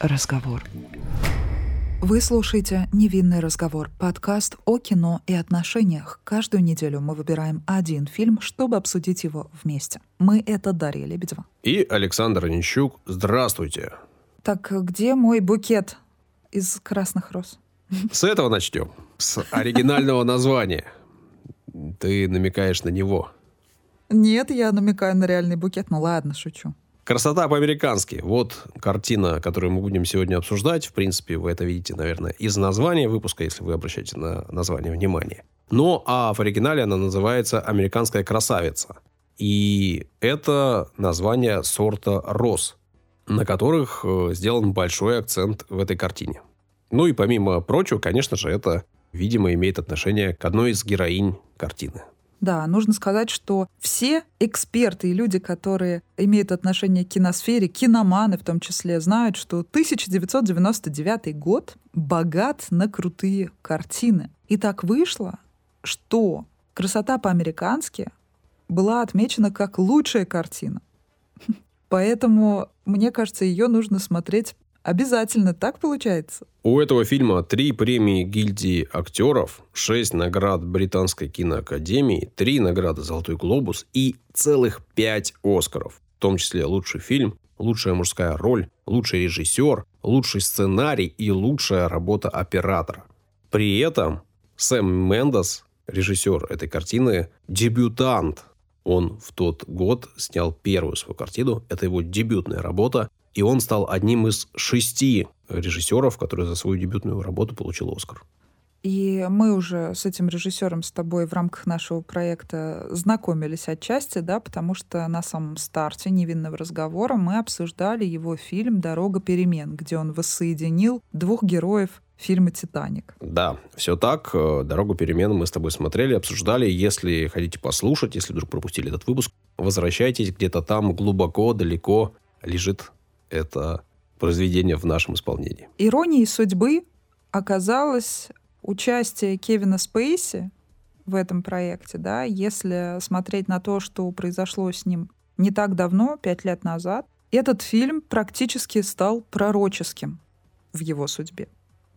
разговор. Вы слушаете «Невинный разговор» — подкаст о кино и отношениях. Каждую неделю мы выбираем один фильм, чтобы обсудить его вместе. Мы — это Дарья Лебедева. И Александр Онищук. Здравствуйте. Так где мой букет из красных роз? С этого начнем. С оригинального названия. Ты намекаешь на него. Нет, я намекаю на реальный букет. Ну ладно, шучу. Красота по-американски. Вот картина, которую мы будем сегодня обсуждать. В принципе, вы это видите, наверное, из названия выпуска, если вы обращаете на название внимание. Но а в оригинале она называется «Американская красавица». И это название сорта роз, на которых э, сделан большой акцент в этой картине. Ну и помимо прочего, конечно же, это, видимо, имеет отношение к одной из героинь картины. Да, нужно сказать, что все эксперты и люди, которые имеют отношение к киносфере, киноманы в том числе, знают, что 1999 год богат на крутые картины. И так вышло, что «Красота по-американски» была отмечена как лучшая картина. Поэтому, мне кажется, ее нужно смотреть Обязательно, так получается. У этого фильма три премии гильдии актеров, шесть наград Британской киноакадемии, три награды «Золотой глобус» и целых пять «Оскаров», в том числе лучший фильм, лучшая мужская роль, лучший режиссер, лучший сценарий и лучшая работа оператора. При этом Сэм Мендес, режиссер этой картины, дебютант. Он в тот год снял первую свою картину. Это его дебютная работа. И он стал одним из шести режиссеров, который за свою дебютную работу получил Оскар. И мы уже с этим режиссером с тобой в рамках нашего проекта знакомились отчасти, да, потому что на самом старте невинного разговора мы обсуждали его фильм «Дорога перемен», где он воссоединил двух героев фильма «Титаник». Да, все так. «Дорогу перемен» мы с тобой смотрели, обсуждали. Если хотите послушать, если вдруг пропустили этот выпуск, возвращайтесь где-то там глубоко, далеко лежит это произведение в нашем исполнении. Иронией судьбы оказалось участие Кевина Спейси в этом проекте, да, если смотреть на то, что произошло с ним не так давно, пять лет назад, этот фильм практически стал пророческим в его судьбе.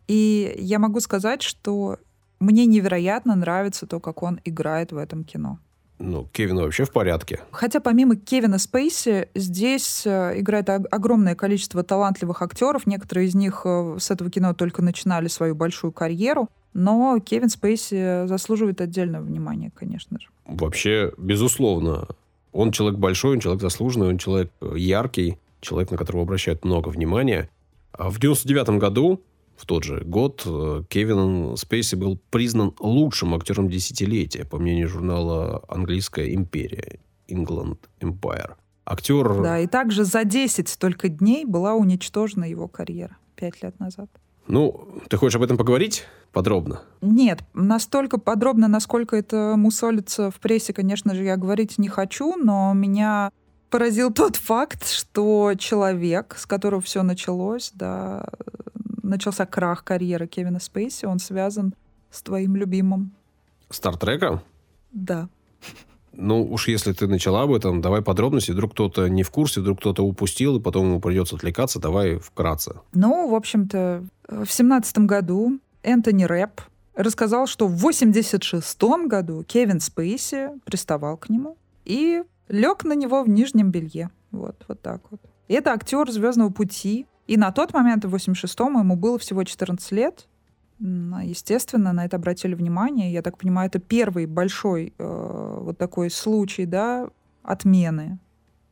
И я могу сказать, что мне невероятно нравится то, как он играет в этом кино. Ну, Кевин вообще в порядке. Хотя помимо Кевина Спейси, здесь э, играет огромное количество талантливых актеров. Некоторые из них э, с этого кино только начинали свою большую карьеру. Но Кевин Спейси заслуживает отдельного внимания, конечно же. Вообще, безусловно. Он человек большой, он человек заслуженный, он человек э, яркий, человек, на которого обращают много внимания. А в 99 году в тот же год э, Кевин Спейси был признан лучшим актером десятилетия, по мнению журнала «Английская империя» England Empire. Актер... Да, и также за 10 только дней была уничтожена его карьера пять лет назад. Ну, ты хочешь об этом поговорить подробно? Нет, настолько подробно, насколько это мусолится в прессе, конечно же, я говорить не хочу, но меня поразил тот факт, что человек, с которого все началось, да, начался крах карьеры Кевина Спейси, он связан с твоим любимым. Стартреком? Да. Ну, уж если ты начала об этом, давай подробности. Вдруг кто-то не в курсе, вдруг кто-то упустил, и потом ему придется отвлекаться. Давай вкратце. Ну, в общем-то, в семнадцатом году Энтони Рэп рассказал, что в 86 году Кевин Спейси приставал к нему и лег на него в нижнем белье. Вот, вот так вот. И это актер «Звездного пути», и на тот момент, в 86-м, ему было всего 14 лет. Естественно, на это обратили внимание. Я так понимаю, это первый большой э, вот такой случай, да, отмены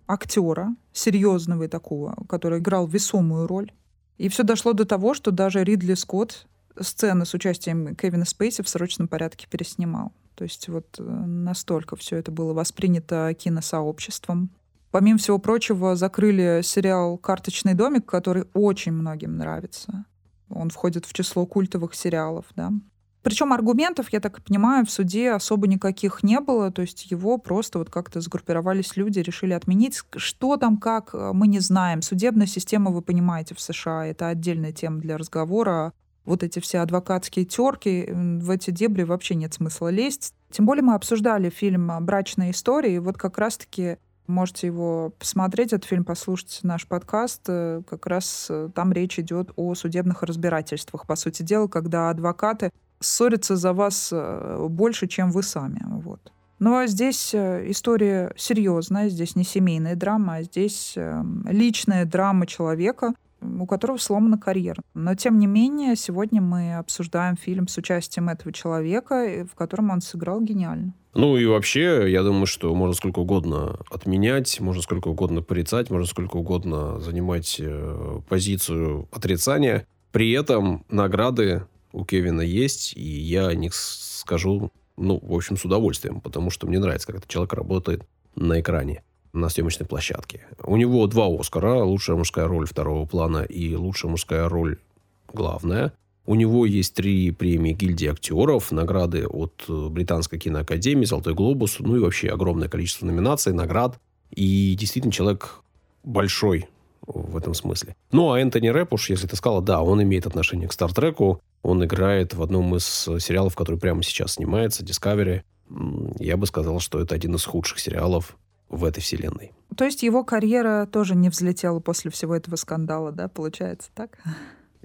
актера, серьезного и такого, который играл весомую роль. И все дошло до того, что даже Ридли Скотт сцены с участием Кевина Спейси в срочном порядке переснимал. То есть вот э, настолько все это было воспринято киносообществом. Помимо всего прочего, закрыли сериал «Карточный домик», который очень многим нравится. Он входит в число культовых сериалов, да. Причем аргументов, я так понимаю, в суде особо никаких не было, то есть его просто вот как-то сгруппировались люди, решили отменить. Что там, как, мы не знаем. Судебная система, вы понимаете, в США это отдельная тема для разговора. Вот эти все адвокатские терки, в эти дебри вообще нет смысла лезть. Тем более мы обсуждали фильм «Брачная история», и вот как раз-таки Можете его посмотреть, этот фильм, послушать наш подкаст. Э, как раз э, там речь идет о судебных разбирательствах, по сути дела, когда адвокаты ссорятся за вас э, больше, чем вы сами. Вот. Но здесь история серьезная, здесь не семейная драма, а здесь личная драма человека, у которого сломана карьера. Но, тем не менее, сегодня мы обсуждаем фильм с участием этого человека, в котором он сыграл гениально. Ну и вообще, я думаю, что можно сколько угодно отменять, можно сколько угодно порицать, можно сколько угодно занимать э, позицию отрицания. При этом награды у Кевина есть, и я о них скажу, ну, в общем, с удовольствием, потому что мне нравится, как этот человек работает на экране на съемочной площадке. У него два Оскара. Лучшая мужская роль второго плана и лучшая мужская роль главная. У него есть три премии гильдии актеров, награды от Британской киноакадемии, Золотой глобус, ну и вообще огромное количество номинаций, наград. И действительно человек большой в этом смысле. Ну, а Энтони Рэп, уж если ты сказала, да, он имеет отношение к Стартреку. Он играет в одном из сериалов, который прямо сейчас снимается, Discovery. Я бы сказал, что это один из худших сериалов в этой вселенной. То есть его карьера тоже не взлетела после всего этого скандала, да, получается так?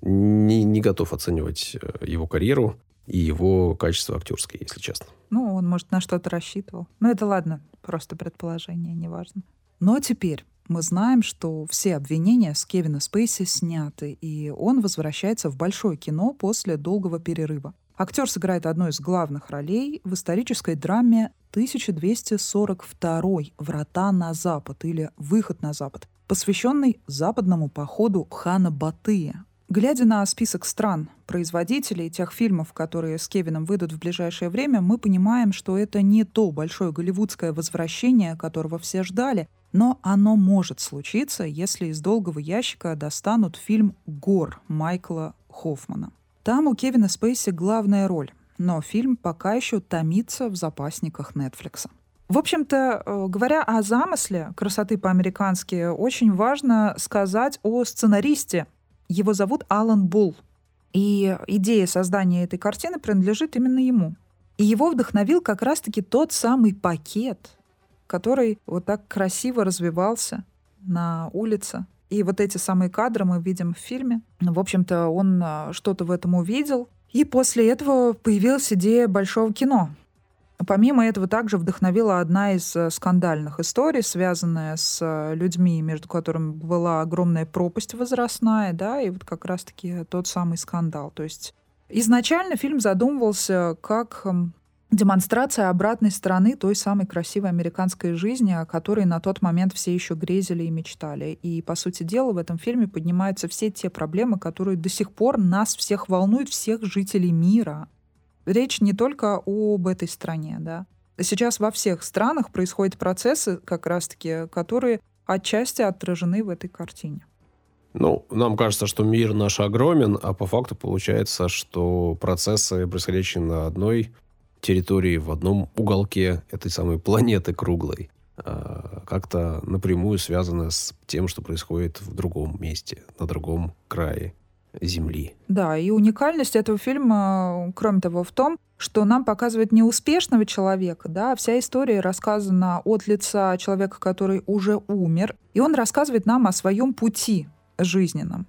Не, не готов оценивать э, его карьеру и его качество актерское, если честно. Ну, он, может, на что-то рассчитывал. Ну, это ладно, просто предположение, неважно. Но теперь мы знаем, что все обвинения с Кевина Спейси сняты, и он возвращается в большое кино после долгого перерыва. Актер сыграет одну из главных ролей в исторической драме 1242 «Врата на запад» или «Выход на запад», посвященный западному походу хана Батыя. Глядя на список стран, производителей тех фильмов, которые с Кевином выйдут в ближайшее время, мы понимаем, что это не то большое голливудское возвращение, которого все ждали, но оно может случиться, если из долгого ящика достанут фильм «Гор» Майкла Хоффмана. Там у Кевина Спейси главная роль, но фильм пока еще томится в запасниках Netflix. В общем-то, э, говоря о замысле красоты по-американски, очень важно сказать о сценаристе. Его зовут Алан Булл. И идея создания этой картины принадлежит именно ему. И его вдохновил как раз-таки тот самый пакет, который вот так красиво развивался на улице и вот эти самые кадры мы видим в фильме. В общем-то, он а, что-то в этом увидел. И после этого появилась идея большого кино. Помимо этого также вдохновила одна из э, скандальных историй, связанная с э, людьми, между которыми была огромная пропасть возрастная, да, и вот как раз-таки тот самый скандал. То есть изначально фильм задумывался как демонстрация обратной стороны той самой красивой американской жизни, о которой на тот момент все еще грезили и мечтали. И, по сути дела, в этом фильме поднимаются все те проблемы, которые до сих пор нас всех волнуют, всех жителей мира. Речь не только об этой стране, да. Сейчас во всех странах происходят процессы, как раз-таки, которые отчасти отражены в этой картине. Ну, нам кажется, что мир наш огромен, а по факту получается, что процессы, происходящие на одной территории в одном уголке этой самой планеты круглой а, как-то напрямую связано с тем, что происходит в другом месте, на другом крае Земли. Да, и уникальность этого фильма, кроме того, в том, что нам показывает не успешного человека, да, а вся история рассказана от лица человека, который уже умер, и он рассказывает нам о своем пути жизненном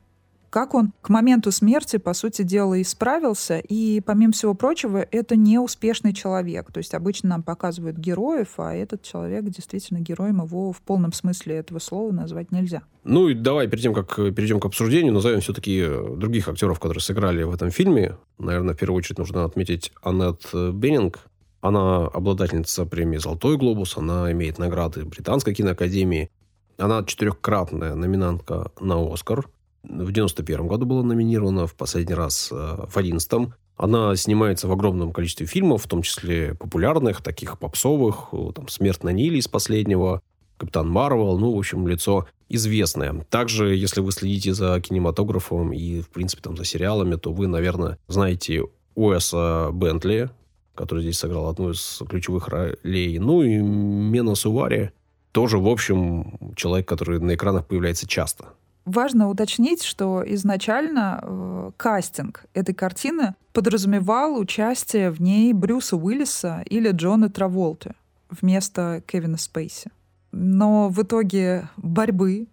как он к моменту смерти, по сути дела, исправился. И, помимо всего прочего, это не успешный человек. То есть обычно нам показывают героев, а этот человек действительно героем его в полном смысле этого слова назвать нельзя. Ну и давай перед тем, как перейдем к обсуждению, назовем все-таки э, других актеров, которые сыграли в этом фильме. Наверное, в первую очередь нужно отметить Аннет Беннинг. Она обладательница премии «Золотой глобус», она имеет награды Британской киноакадемии. Она четырехкратная номинантка на «Оскар» в 91 году была номинирована, в последний раз э, в 11 она снимается в огромном количестве фильмов, в том числе популярных, таких попсовых, там «Смерть на Ниле» из последнего, «Капитан Марвел», ну, в общем, лицо известное. Также, если вы следите за кинематографом и, в принципе, там, за сериалами, то вы, наверное, знаете Уэса Бентли, который здесь сыграл одну из ключевых ролей. Ну и Мена Сувари, тоже, в общем, человек, который на экранах появляется часто. Важно уточнить, что изначально э, кастинг этой картины подразумевал участие в ней Брюса Уиллиса или Джона Траволты вместо Кевина Спейси. но в итоге борьбы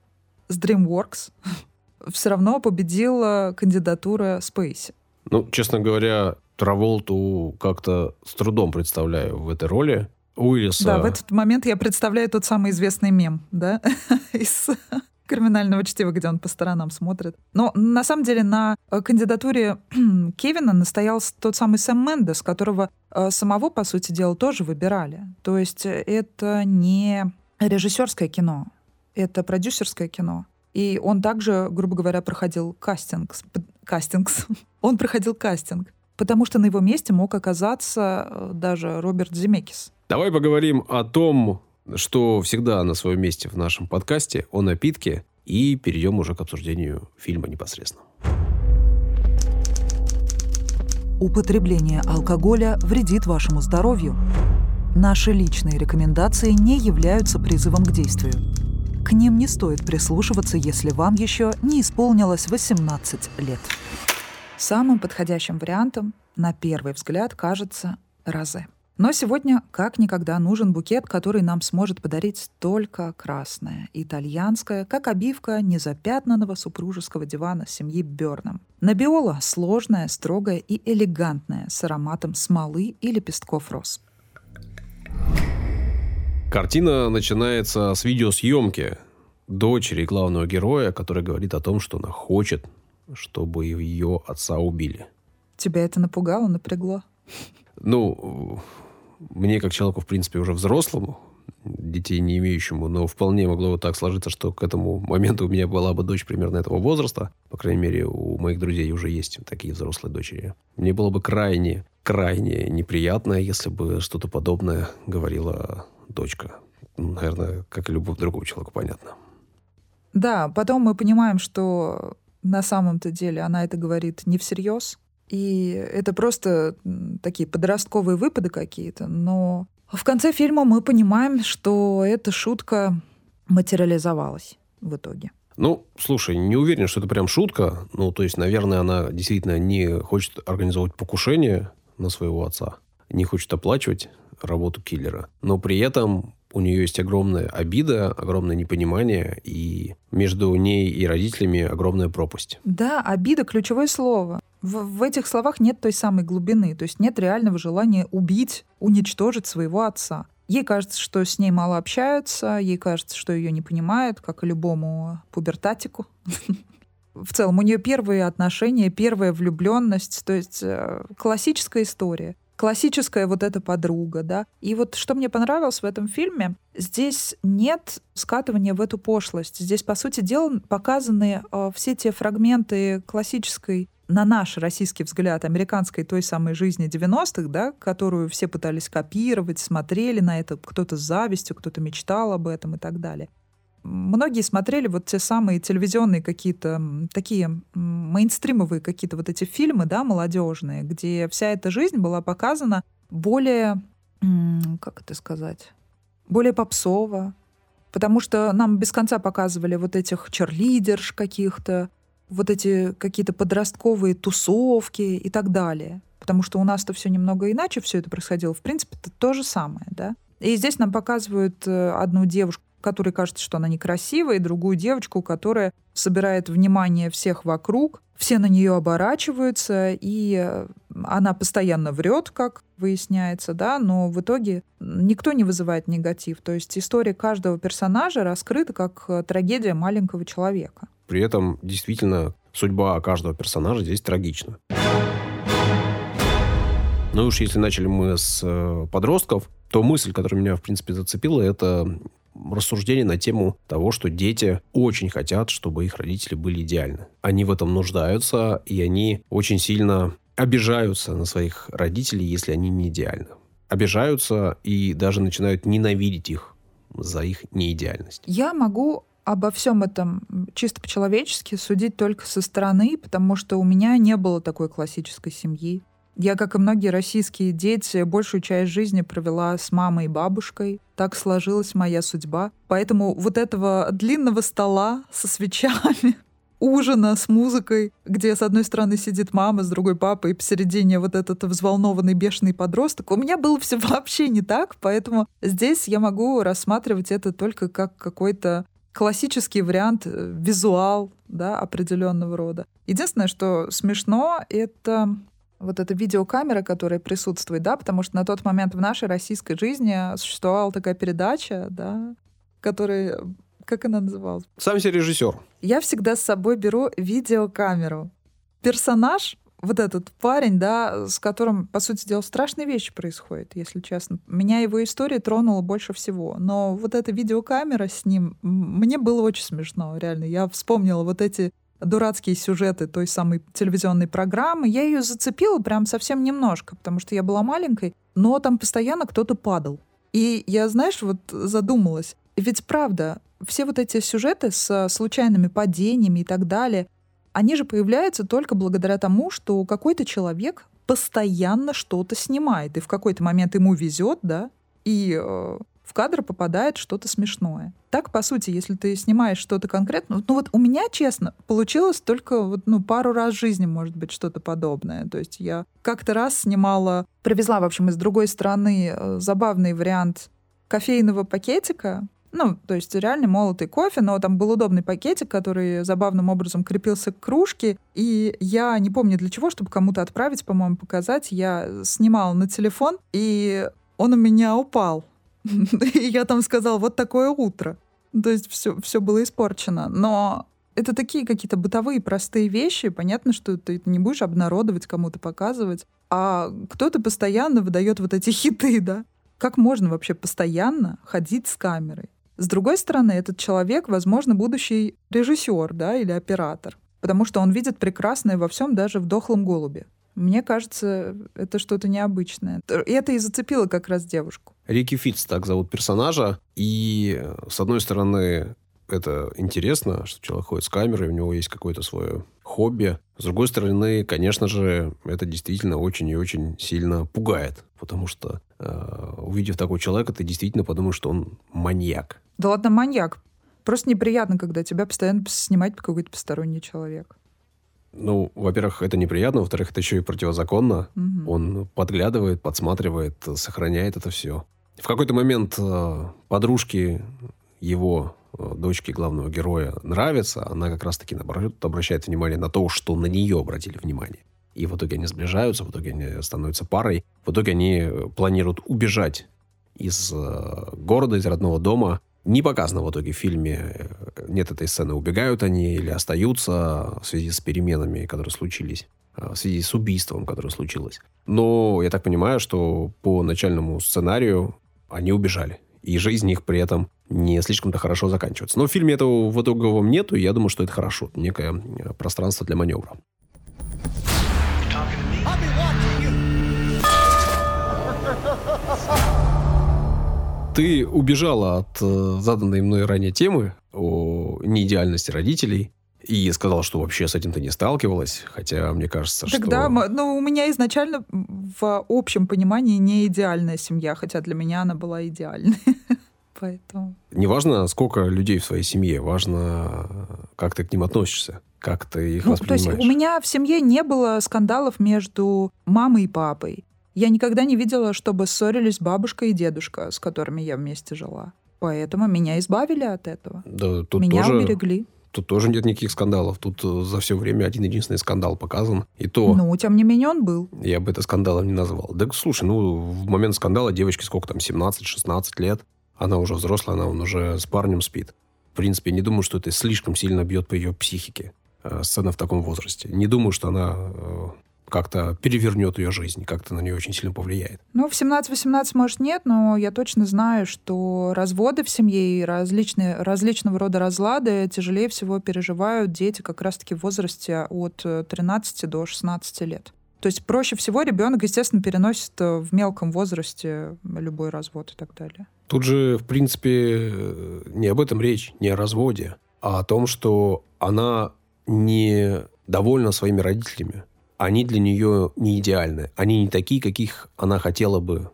с DreamWorks все равно победила кандидатура Спейси. Ну, честно говоря, Траволту как-то с трудом представляю в этой роли. Уиллиса... Да, в этот момент я представляю тот самый известный мем, да, из криминального чтива, где он по сторонам смотрит. Но на самом деле на э, кандидатуре Кевина настоял тот самый Сэм Мендес, которого э, самого, по сути дела, тоже выбирали. То есть э, это не режиссерское кино, это продюсерское кино. И он также, грубо говоря, проходил кастинг. Кастингс. Он проходил кастинг. Потому что на его месте мог оказаться даже Роберт Земекис. Давай поговорим о том, что всегда на своем месте в нашем подкасте, о напитке, и перейдем уже к обсуждению фильма непосредственно. Употребление алкоголя вредит вашему здоровью. Наши личные рекомендации не являются призывом к действию. К ним не стоит прислушиваться, если вам еще не исполнилось 18 лет. Самым подходящим вариантом, на первый взгляд, кажется розе. Но сегодня как никогда нужен букет, который нам сможет подарить только красное, итальянское, как обивка незапятнанного супружеского дивана семьи Бёрном. Набиола сложная, строгая и элегантная, с ароматом смолы и лепестков роз. Картина начинается с видеосъемки дочери главного героя, которая говорит о том, что она хочет, чтобы ее отца убили. Тебя это напугало, напрягло? Ну, мне, как человеку, в принципе, уже взрослому, детей не имеющему, но вполне могло вот так сложиться, что к этому моменту у меня была бы дочь примерно этого возраста. По крайней мере, у моих друзей уже есть такие взрослые дочери. Мне было бы крайне, крайне неприятно, если бы что-то подобное говорила дочка. Наверное, как и любому другому человеку, понятно. Да, потом мы понимаем, что на самом-то деле она это говорит не всерьез, и это просто такие подростковые выпады какие-то. Но в конце фильма мы понимаем, что эта шутка материализовалась в итоге. Ну, слушай, не уверен, что это прям шутка. Ну, то есть, наверное, она действительно не хочет организовывать покушение на своего отца, не хочет оплачивать работу киллера. Но при этом у нее есть огромная обида, огромное непонимание, и между ней и родителями огромная пропасть. Да, обида – ключевое слово. В, в этих словах нет той самой глубины, то есть нет реального желания убить, уничтожить своего отца. Ей кажется, что с ней мало общаются, ей кажется, что ее не понимают, как и любому пубертатику. В целом, у нее первые отношения, первая влюбленность, то есть э, классическая история классическая вот эта подруга, да. И вот что мне понравилось в этом фильме, здесь нет скатывания в эту пошлость. Здесь, по сути дела, показаны э, все те фрагменты классической на наш российский взгляд американской той самой жизни 90-х, да, которую все пытались копировать, смотрели на это, кто-то с завистью, кто-то мечтал об этом и так далее. Многие смотрели вот те самые телевизионные какие-то такие мейнстримовые какие-то вот эти фильмы, да, молодежные, где вся эта жизнь была показана более, как это сказать, более попсово, потому что нам без конца показывали вот этих черлидерш каких-то, вот эти какие-то подростковые тусовки и так далее. Потому что у нас-то все немного иначе все это происходило. В принципе, это то же самое, да. И здесь нам показывают э, одну девушку, которой кажется, что она некрасивая, и другую девочку, которая собирает внимание всех вокруг, все на нее оборачиваются, и э, она постоянно врет, как выясняется, да, но в итоге никто не вызывает негатив. То есть история каждого персонажа раскрыта как э, трагедия маленького человека. При этом действительно судьба каждого персонажа здесь трагична. Ну уж если начали мы с э, подростков, то мысль, которая меня, в принципе, зацепила, это рассуждение на тему того, что дети очень хотят, чтобы их родители были идеальны. Они в этом нуждаются, и они очень сильно обижаются на своих родителей, если они не идеальны. Обижаются и даже начинают ненавидеть их за их неидеальность. Я могу обо всем этом чисто по-человечески судить только со стороны, потому что у меня не было такой классической семьи. Я, как и многие российские дети, большую часть жизни провела с мамой и бабушкой. Так сложилась моя судьба. Поэтому вот этого длинного стола со свечами ужина с музыкой, где с одной стороны сидит мама, с другой папа, и посередине вот этот взволнованный бешеный подросток. У меня было все вообще не так, поэтому здесь я могу рассматривать это только как какой-то классический вариант, э, визуал, да, определенного рода. Единственное, что смешно, это вот эта видеокамера, которая присутствует, да, потому что на тот момент в нашей российской жизни существовала такая передача, да, которая как она называлась? Сам себе режиссер. Я всегда с собой беру видеокамеру. Персонаж, вот этот парень, да, с которым, по сути дела, страшные вещи происходят, если честно. Меня его история тронула больше всего. Но вот эта видеокамера с ним, мне было очень смешно, реально. Я вспомнила вот эти дурацкие сюжеты той самой телевизионной программы. Я ее зацепила прям совсем немножко, потому что я была маленькой, но там постоянно кто-то падал. И я, знаешь, вот задумалась. Ведь правда, все вот эти сюжеты с случайными падениями и так далее, они же появляются только благодаря тому, что какой-то человек постоянно что-то снимает, и в какой-то момент ему везет, да, и э, в кадр попадает что-то смешное. Так, по сути, если ты снимаешь что-то конкретно, ну вот у меня, честно, получилось только вот, ну, пару раз в жизни, может быть, что-то подобное. То есть я как-то раз снимала, привезла, в общем, из другой страны э, забавный вариант кофейного пакетика, ну, то есть реально молотый кофе, но там был удобный пакетик, который забавным образом крепился к кружке. И я не помню для чего, чтобы кому-то отправить, по-моему, показать. Я снимала на телефон, и он у меня упал. И я там сказала, вот такое утро. То есть все, все было испорчено. Но это такие какие-то бытовые простые вещи. Понятно, что ты не будешь обнародовать, кому-то показывать. А кто-то постоянно выдает вот эти хиты, да? Как можно вообще постоянно ходить с камерой? С другой стороны, этот человек, возможно, будущий режиссер, да, или оператор, потому что он видит прекрасное во всем, даже в дохлом голубе. Мне кажется, это что-то необычное. И это и зацепило как раз девушку. Рики Фитц так зовут персонажа. И, с одной стороны, это интересно, что человек ходит с камерой, у него есть какое-то свое хобби. С другой стороны, конечно же, это действительно очень и очень сильно пугает, потому что, э, увидев такого человека, ты действительно подумаешь, что он маньяк. Да ладно, маньяк. Просто неприятно, когда тебя постоянно снимает какой-то посторонний человек. Ну, во-первых, это неприятно, во-вторых, это еще и противозаконно. Угу. Он подглядывает, подсматривает, сохраняет это все. В какой-то момент э, подружки его э, дочки главного героя нравится, она как раз-таки, наоборот, обращает внимание на то, что на нее обратили внимание. И в итоге они сближаются, в итоге они становятся парой. В итоге они планируют убежать из э, города, из родного дома, не показано в итоге в фильме. Нет этой сцены. Убегают они или остаются в связи с переменами, которые случились в связи с убийством, которое случилось. Но я так понимаю, что по начальному сценарию они убежали. И жизнь их при этом не слишком-то хорошо заканчивается. Но в фильме этого в итоговом нету, и я думаю, что это хорошо. Некое пространство для маневра. Ты убежала от э, заданной мной ранее темы о неидеальности родителей и сказала, что вообще с этим ты не сталкивалась, хотя мне кажется, Тогда, что... ну, у меня изначально в общем понимании не идеальная семья, хотя для меня она была идеальной. Поэтому... Не важно, сколько людей в своей семье, важно, как ты к ним относишься, как ты их ну, воспринимаешь. То есть у меня в семье не было скандалов между мамой и папой. Я никогда не видела, чтобы ссорились бабушка и дедушка, с которыми я вместе жила. Поэтому меня избавили от этого. Да, тут меня тоже, уберегли. Тут тоже нет никаких скандалов. Тут э, за все время один единственный скандал показан. И то... Ну, тем не менее, он был. Я бы это скандалом не назвал. Да, слушай, ну, в момент скандала девочке сколько там, 17-16 лет. Она уже взрослая, она он уже с парнем спит. В принципе, не думаю, что это слишком сильно бьет по ее психике. Э, сцена в таком возрасте. Не думаю, что она э, как-то перевернет ее жизнь, как-то на нее очень сильно повлияет. Ну, в 17-18, может, нет, но я точно знаю, что разводы в семье и различные, различного рода разлады тяжелее всего переживают дети как раз-таки в возрасте от 13 до 16 лет. То есть проще всего ребенок, естественно, переносит э, в мелком возрасте любой развод и так далее. Тут же, в принципе, э, не об этом речь, не о разводе, а о том, что она не довольна своими родителями они для нее не идеальны. Они не такие, каких она хотела бы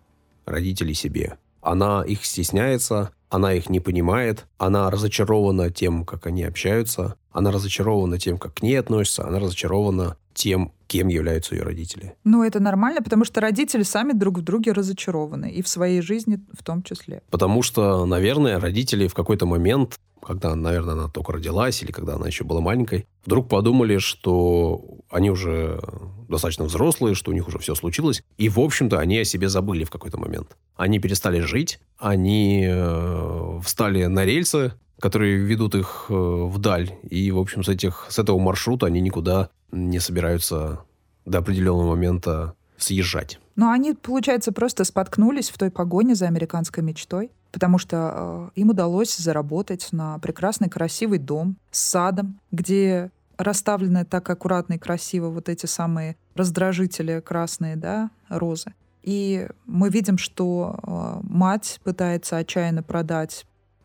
родителей себе. Она их стесняется, она их не понимает, она разочарована тем, как они общаются, она разочарована тем, как к ней относятся, она разочарована тем, кем являются ее родители. Ну, это нормально, потому что родители сами друг в друге разочарованы, и в своей жизни в том числе. Потому что, наверное, родители в какой-то момент, когда, наверное, она только родилась или когда она еще была маленькой, вдруг подумали, что они уже достаточно взрослые, что у них уже все случилось, и, в общем-то, они о себе забыли в какой-то момент. Они перестали жить, они э, встали на рельсы, которые ведут их э, вдаль, и, в общем, с, этих, с этого маршрута они никуда не собираются до определенного момента съезжать. Но они, получается, просто споткнулись в той погоне за американской мечтой, потому что э, им удалось заработать на прекрасный красивый дом с садом, где расставлены так аккуратно и красиво вот эти самые раздражители красные, да, розы. И мы видим, что э, мать пытается отчаянно продать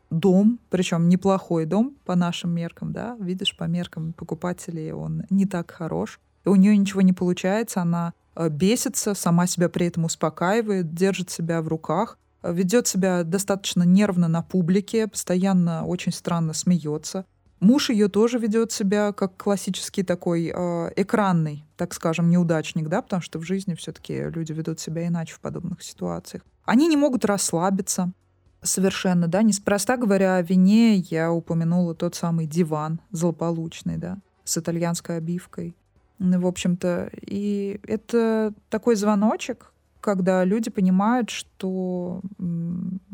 дом, причем неплохой дом по нашим меркам, да, видишь, по меркам покупателей он не так хорош. И у нее ничего не получается, она бесится, сама себя при этом успокаивает, держит себя в руках, э, ведет себя достаточно нервно на публике, постоянно очень странно смеется. Муж ее тоже ведет себя как классический такой э, экранный, так скажем, неудачник, да, потому что в жизни все-таки люди ведут себя иначе в подобных ситуациях. Они не могут расслабиться совершенно, да, неспроста говоря о вине, я упомянула тот самый диван злополучный, да, с итальянской обивкой. Ну, в общем-то, и это такой звоночек, когда люди понимают, что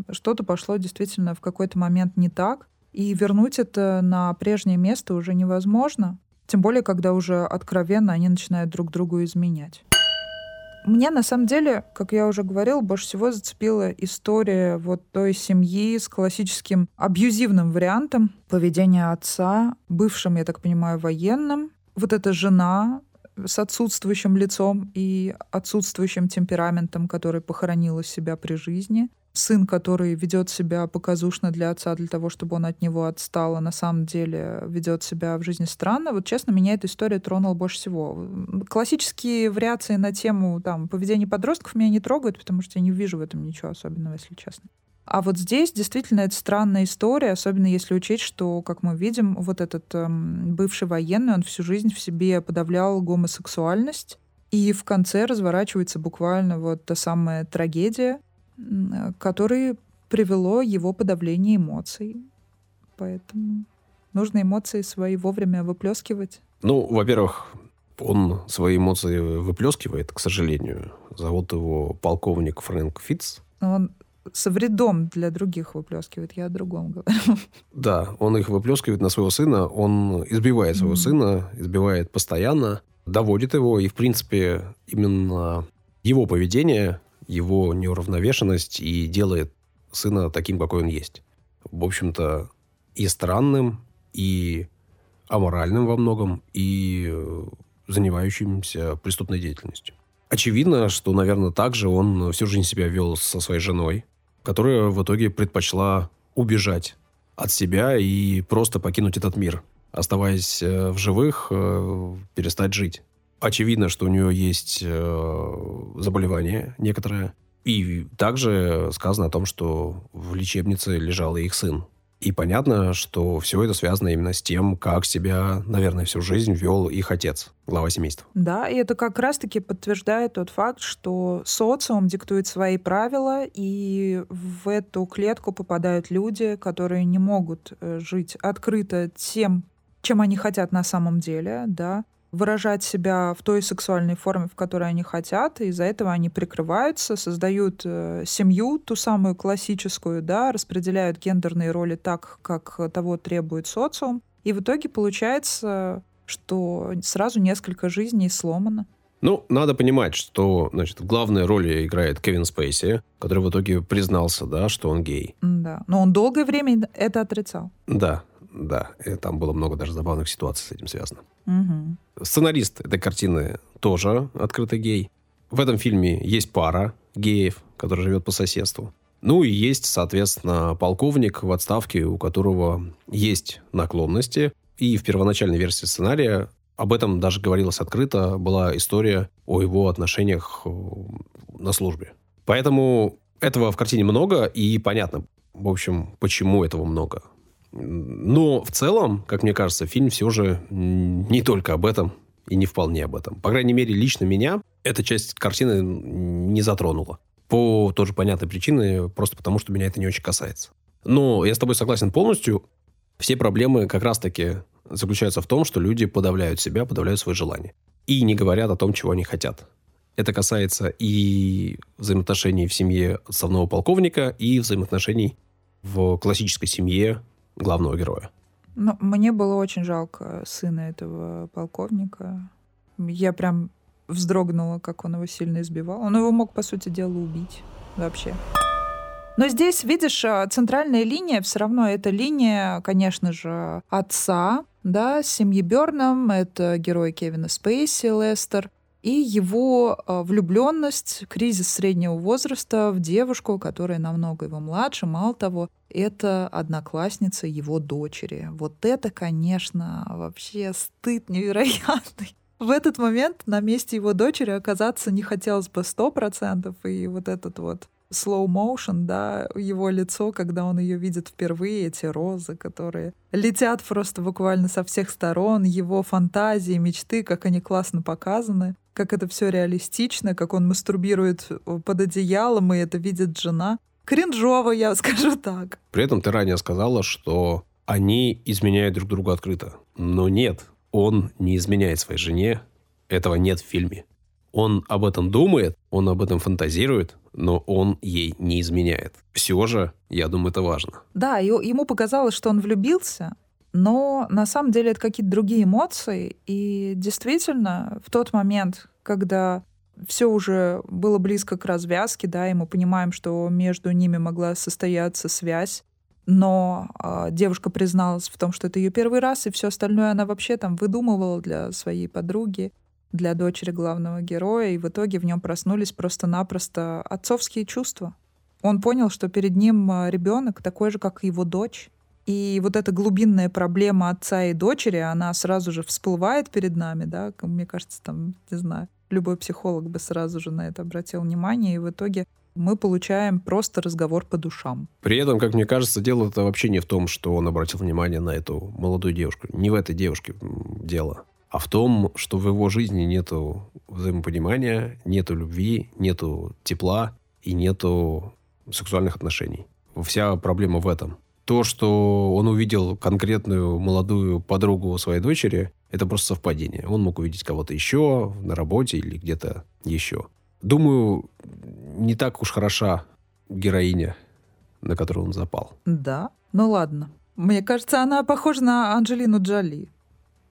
что-то пошло действительно в какой-то момент не так, и вернуть это на прежнее место уже невозможно. Тем более, когда уже откровенно они начинают друг другу изменять. Мне, на самом деле, как я уже говорила, больше всего зацепила история вот той семьи с классическим абьюзивным вариантом поведения отца, бывшим, я так понимаю, военным. Вот эта жена с отсутствующим лицом и отсутствующим темпераментом, который похоронила себя при жизни сын, который ведет себя показушно для отца, для того, чтобы он от него отстал, а на самом деле ведет себя в жизни странно. Вот, честно, меня эта история тронула больше всего. Классические вариации на тему там, поведения подростков меня не трогают, потому что я не вижу в этом ничего особенного, если честно. А вот здесь действительно это странная история, особенно если учесть, что, как мы видим, вот этот эм, бывший военный, он всю жизнь в себе подавлял гомосексуальность, и в конце разворачивается буквально вот та самая трагедия, который привело его подавление эмоций. Поэтому нужно эмоции свои вовремя выплескивать. Ну, во-первых, он свои эмоции выплескивает, к сожалению. Зовут его полковник Фрэнк Фитц. Он со вредом для других выплескивает, я о другом говорю. Да, он их выплескивает на своего сына, он избивает своего mm-hmm. сына, избивает постоянно, доводит его, и, в принципе, именно его поведение его неуравновешенность и делает сына таким, какой он есть. В общем-то, и странным, и аморальным во многом, и э, занимающимся преступной деятельностью. Очевидно, что, наверное, также он всю жизнь себя вел со своей женой, которая в итоге предпочла убежать от себя и просто покинуть этот мир, оставаясь э, в живых, э, перестать жить очевидно, что у нее есть э, заболевание некоторое. И также сказано о том, что в лечебнице лежал их сын. И понятно, что все это связано именно с тем, как себя, наверное, всю жизнь вел их отец, глава семейства. Да, и это как раз-таки подтверждает тот факт, что социум диктует свои правила, и в эту клетку попадают люди, которые не могут э, жить открыто тем, чем они хотят на самом деле, да, выражать себя в той сексуальной форме, в которой они хотят, и из-за этого они прикрываются, создают э, семью, ту самую классическую, да, распределяют гендерные роли так, как того требует социум, и в итоге получается, что сразу несколько жизней сломано. Ну, надо понимать, что, значит, в главной роли играет Кевин Спейси, который в итоге признался, да, что он гей. Да, но он долгое время это отрицал. Да, да, там было много даже забавных ситуаций с этим связано. Угу. Сценарист этой картины тоже открытый гей. В этом фильме есть пара геев, который живет по соседству. Ну и есть, соответственно, полковник в отставке, у которого есть наклонности. И в первоначальной версии сценария об этом даже говорилось открыто, была история о его отношениях э, на службе. Поэтому этого в картине много, и понятно, в общем, почему этого много. Но в целом, как мне кажется, фильм все же не только об этом и не вполне об этом. По крайней мере, лично меня эта часть картины не затронула. По тоже понятной причине, просто потому что меня это не очень касается. Но я с тобой согласен полностью. Все проблемы как раз-таки заключаются в том, что люди подавляют себя, подавляют свои желания. И не говорят о том, чего они хотят. Это касается и взаимоотношений в семье отставного полковника, и взаимоотношений в классической семье главного героя. Ну, мне было очень жалко сына этого полковника. Я прям вздрогнула, как он его сильно избивал. Он его мог, по сути дела, убить вообще. Но здесь, видишь, а, центральная линия все равно это линия, конечно же, отца, да, семьи Берном, это герой Кевина Спейси, Лестер, и его э, влюбленность, кризис среднего возраста в девушку, которая намного его младше, мало того, это одноклассница его дочери. Вот это, конечно, вообще стыд невероятный. В этот момент на месте его дочери оказаться не хотелось бы сто процентов, и вот этот вот slow motion, да, его лицо, когда он ее видит впервые, эти розы, которые летят просто буквально со всех сторон, его фантазии, мечты, как они классно показаны, как это все реалистично, как он мастурбирует э, под одеялом, и это видит жена. Кринжово, я скажу так. При этом ты ранее сказала, что они изменяют друг другу открыто. Но нет, он не изменяет своей жене. Этого нет в фильме. Он об этом думает, он об этом фантазирует, но он ей не изменяет. Все же, я думаю, это важно. Да, ему показалось, что он влюбился, но на самом деле это какие-то другие эмоции. И действительно, в тот момент, когда все уже было близко к развязке, да, и мы понимаем, что между ними могла состояться связь, но э, девушка призналась в том, что это ее первый раз, и все остальное она вообще там выдумывала для своей подруги для дочери главного героя, и в итоге в нем проснулись просто-напросто отцовские чувства. Он понял, что перед ним а, ребенок такой же, как его дочь. И вот эта глубинная проблема отца и дочери, она сразу же всплывает перед нами, да, мне кажется, там, не знаю, любой психолог бы сразу же на это обратил внимание, и в итоге мы получаем просто разговор по душам. При этом, как мне кажется, дело это вообще не в том, что он обратил внимание на эту молодую девушку. Не в этой девушке дело а в том, что в его жизни нету взаимопонимания, нету любви, нету тепла и нету сексуальных отношений. Вся проблема в этом. То, что он увидел конкретную молодую подругу своей дочери, это просто совпадение. Он мог увидеть кого-то еще на работе или где-то еще. Думаю, не так уж хороша героиня, на которую он запал. Да? Ну ладно. Мне кажется, она похожа на Анджелину Джоли.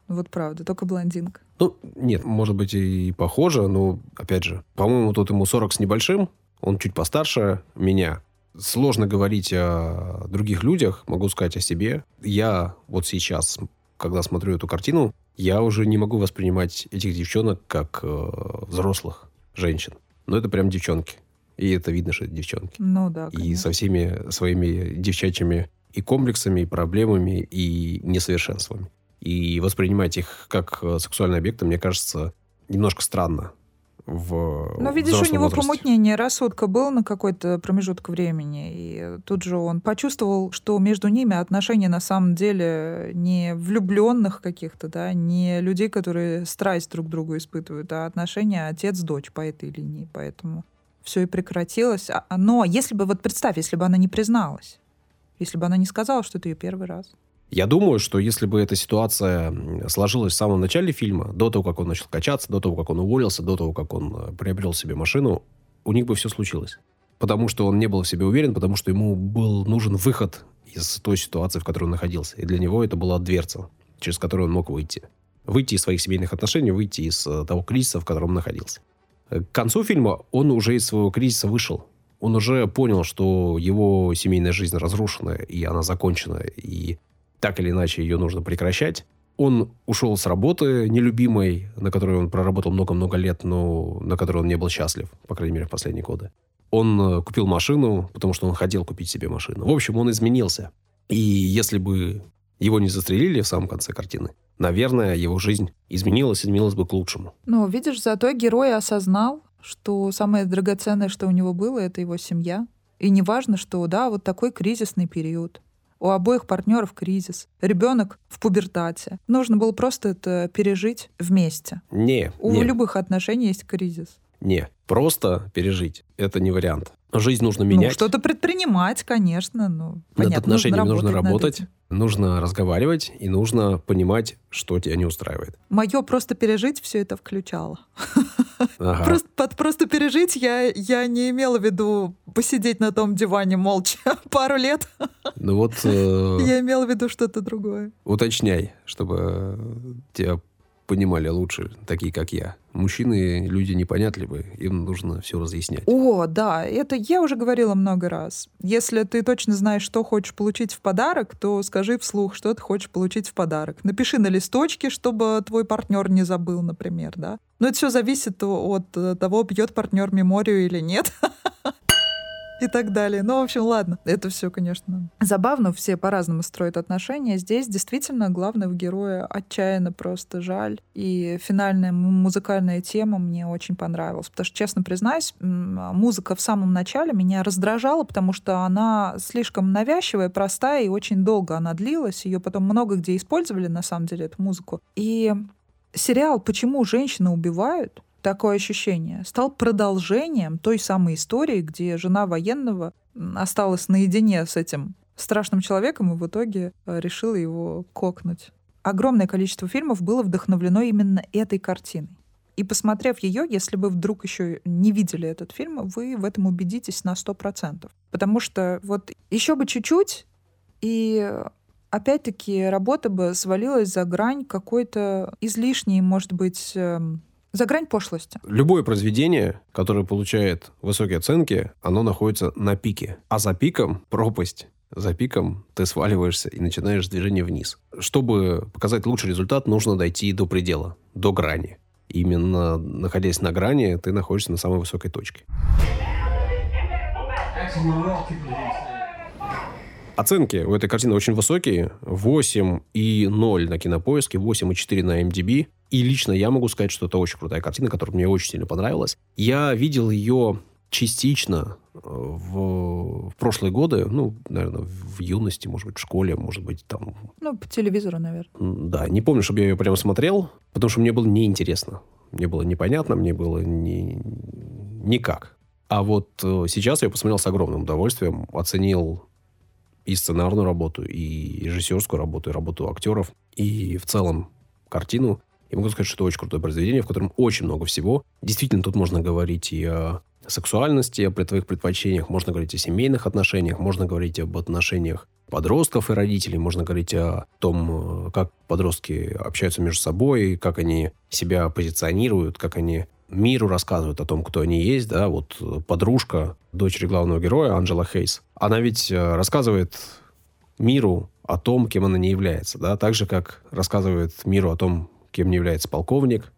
Вот правда, только блондинка. Ну, нет, может быть и похоже, но, опять же, по-моему, тут ему 40 с небольшим, он чуть постарше меня. Сложно говорить о других людях, могу сказать о себе. Я вот сейчас, когда смотрю эту картину, я уже не могу воспринимать этих девчонок как э, взрослых женщин. Но это прям девчонки. И это видно, что это девчонки. Ну да, конечно. И со всеми своими девчачьими и комплексами, и проблемами, и несовершенствами. И воспринимать их как э, сексуальный объект, мне кажется, немножко странно. В Но видишь, у него возрасте. помутнение рассудка было на какой-то промежуток времени, и тут же он почувствовал, что между ними отношения на самом деле не влюбленных каких-то, да, не людей, которые страсть друг к другу испытывают, а отношения отец-дочь по этой линии, поэтому все и прекратилось. А, но если бы, вот представь, если бы она не призналась, если бы она не сказала, что это ее первый раз. Я думаю, что если бы эта ситуация сложилась в самом начале фильма, до того, как он начал качаться, до того, как он уволился, до того, как он э, приобрел себе машину, у них бы все случилось. Потому что он не был в себе уверен, потому что ему был нужен выход из той ситуации, в которой он находился. И для него это была дверца, через которую он мог выйти. Выйти из своих семейных отношений, выйти из э, того кризиса, в котором он находился. К концу фильма он уже из своего кризиса вышел. Он уже понял, что его семейная жизнь разрушена, и она закончена, и так или иначе ее нужно прекращать. Он ушел с работы нелюбимой, на которой он проработал много-много лет, но на которой он не был счастлив, по крайней мере, в последние годы. Он э, купил машину, потому что он хотел купить себе машину. В общем, он изменился. И если бы его не застрелили в самом конце картины, наверное, его жизнь изменилась, изменилась бы к лучшему. Ну, видишь, зато герой осознал, что самое драгоценное, что у него было, это его семья, И не важно, что, да, вот такой кризисный период. У обоих партнеров кризис. Ребенок в пубертате. Нужно было просто это пережить вместе. Не, У не, любых отношений есть кризис. Не. Просто пережить – это не вариант. Жизнь нужно Ну, менять. что-то предпринимать, конечно. Ну, Над понятно, отношениями нужно над работать, этим. нужно разговаривать и нужно понимать, что тебя не устраивает. Мое просто пережить все это включало. Ага. Просто, под просто пережить я, я не имела в виду посидеть на том диване молча пару лет. Ну вот э, Я имела в виду что-то другое. уточняй, чтобы тебя понимали лучше, такие как я. Мужчины люди непонятливые, им нужно все разъяснять. О, да, это я уже говорила много раз. Если ты точно знаешь, что хочешь получить в подарок, то скажи вслух, что ты хочешь получить в подарок. Напиши на листочке, чтобы твой партнер не забыл, например, да. Но это все зависит от э, того, бьет партнер меморию или нет. И так далее. Ну, в общем, ладно. Это все, конечно, забавно. Все по-разному строят отношения. Здесь действительно главного героя отчаянно просто жаль. И финальная музыкальная тема мне очень понравилась. Потому что, честно признаюсь, музыка в самом начале меня раздражала, потому что она слишком навязчивая, простая, и очень долго она длилась. Ее потом много где использовали, на самом деле, эту музыку. И сериал «Почему женщины убивают» такое ощущение, стал продолжением той самой истории, где жена военного осталась наедине с этим страшным человеком и в итоге э, решила его кокнуть. Огромное количество фильмов было вдохновлено именно этой картиной. И посмотрев ее, если вы вдруг еще не видели этот фильм, вы в этом убедитесь на 100%. Потому что вот еще бы чуть-чуть, и опять-таки работа бы свалилась за грань какой-то излишней, может быть, эм, за грань пошлости. Любое произведение, которое получает высокие оценки, оно находится на пике. А за пиком пропасть. За пиком ты сваливаешься и начинаешь движение вниз. Чтобы показать лучший результат, нужно дойти до предела, до грани. Именно находясь на грани, ты находишься на самой высокой точке. Оценки у этой картины очень высокие. 8,0 на кинопоиске, 8,4 на MDB. И лично я могу сказать, что это очень крутая картина, которая мне очень сильно понравилась. Я видел ее частично э, в, в прошлые годы, ну, наверное, в юности, может быть, в школе, может быть, там... Ну, по телевизору, наверное. Да, не помню, чтобы я ее прямо смотрел, потому что мне было неинтересно. Мне было непонятно, мне было не, никак. А вот э, сейчас я посмотрел с огромным удовольствием, оценил и сценарную работу, и режиссерскую работу, и работу актеров, и в целом картину. И могу сказать, что это очень крутое произведение, в котором очень много всего. Действительно, тут можно говорить и о сексуальности, о твоих предпочтениях, можно говорить о семейных отношениях, можно говорить об отношениях подростков и родителей, можно говорить о том, э, как подростки общаются между собой, как они себя позиционируют, как они миру рассказывают о том, кто они есть, да, вот э, подружка дочери главного героя, Анджела Хейс, она ведь э, рассказывает миру о том, кем она не является, да, так же, как рассказывает миру о том, кем не является полковник,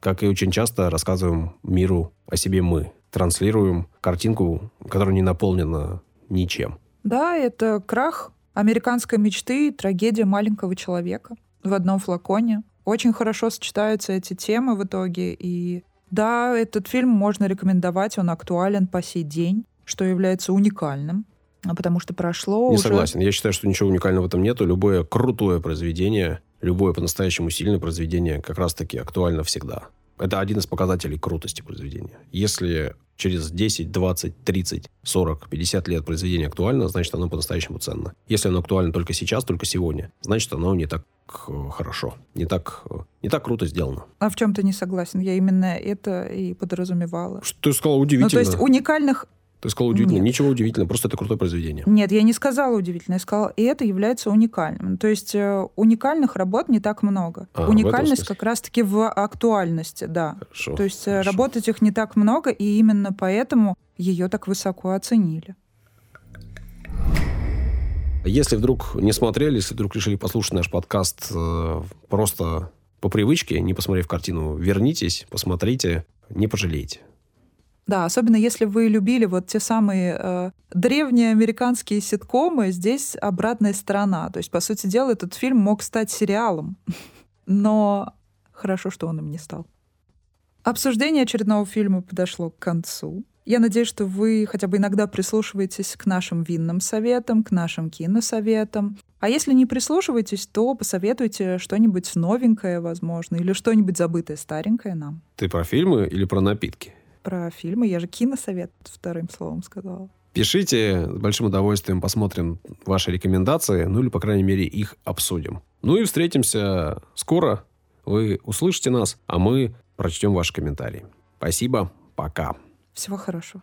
как и очень часто рассказываем миру о себе мы, транслируем картинку, которая не наполнена ничем. Да, это крах американской мечты, трагедия маленького человека в одном флаконе. Очень хорошо сочетаются эти темы в итоге. И да, этот фильм можно рекомендовать, он актуален по сей день, что является уникальным, а потому что прошло Не уже... согласен. Я считаю, что ничего уникального в этом нету. Любое крутое произведение, любое по-настоящему сильное произведение как раз-таки актуально всегда. Это один из показателей крутости произведения. Если через 10, 20, 30, 40, 50 лет произведение актуально, значит, оно по-настоящему ценно. Если оно актуально только сейчас, только сегодня, значит, оно не так э, хорошо, не так, э, не так круто сделано. А в чем ты не согласен? Я именно это и подразумевала. Что ты сказал Ну, удивительно? то есть уникальных... Ты сказал удивительно. Нет. Ничего удивительного, просто это крутое произведение. Нет, я не сказала удивительно, я сказала, и это является уникальным. То есть э, уникальных работ не так много. А, Уникальность как раз-таки в актуальности, да. Хорошо. То есть э, хорошо. работ этих не так много, и именно поэтому ее так высоко оценили. Если вдруг не смотрели, если вдруг решили послушать наш подкаст э, просто по привычке, не посмотрев картину, вернитесь, посмотрите, не пожалеете. Да, особенно если вы любили вот те самые э, древние американские ситкомы, здесь обратная сторона. То есть, по сути дела, этот фильм мог стать сериалом, но хорошо, что он им не стал. Обсуждение очередного фильма подошло к концу. Я надеюсь, что вы хотя бы иногда прислушиваетесь к нашим винным советам, к нашим киносоветам. А если не прислушиваетесь, то посоветуйте что-нибудь новенькое, возможно, или что-нибудь забытое старенькое нам. Ты про фильмы или про напитки? Про фильмы. Я же киносовет вторым словом сказала. Пишите, с большим удовольствием посмотрим ваши рекомендации, ну или, по крайней мере, их обсудим. Ну и встретимся скоро. Вы услышите нас, а мы прочтем ваши комментарии. Спасибо, пока. Всего хорошего.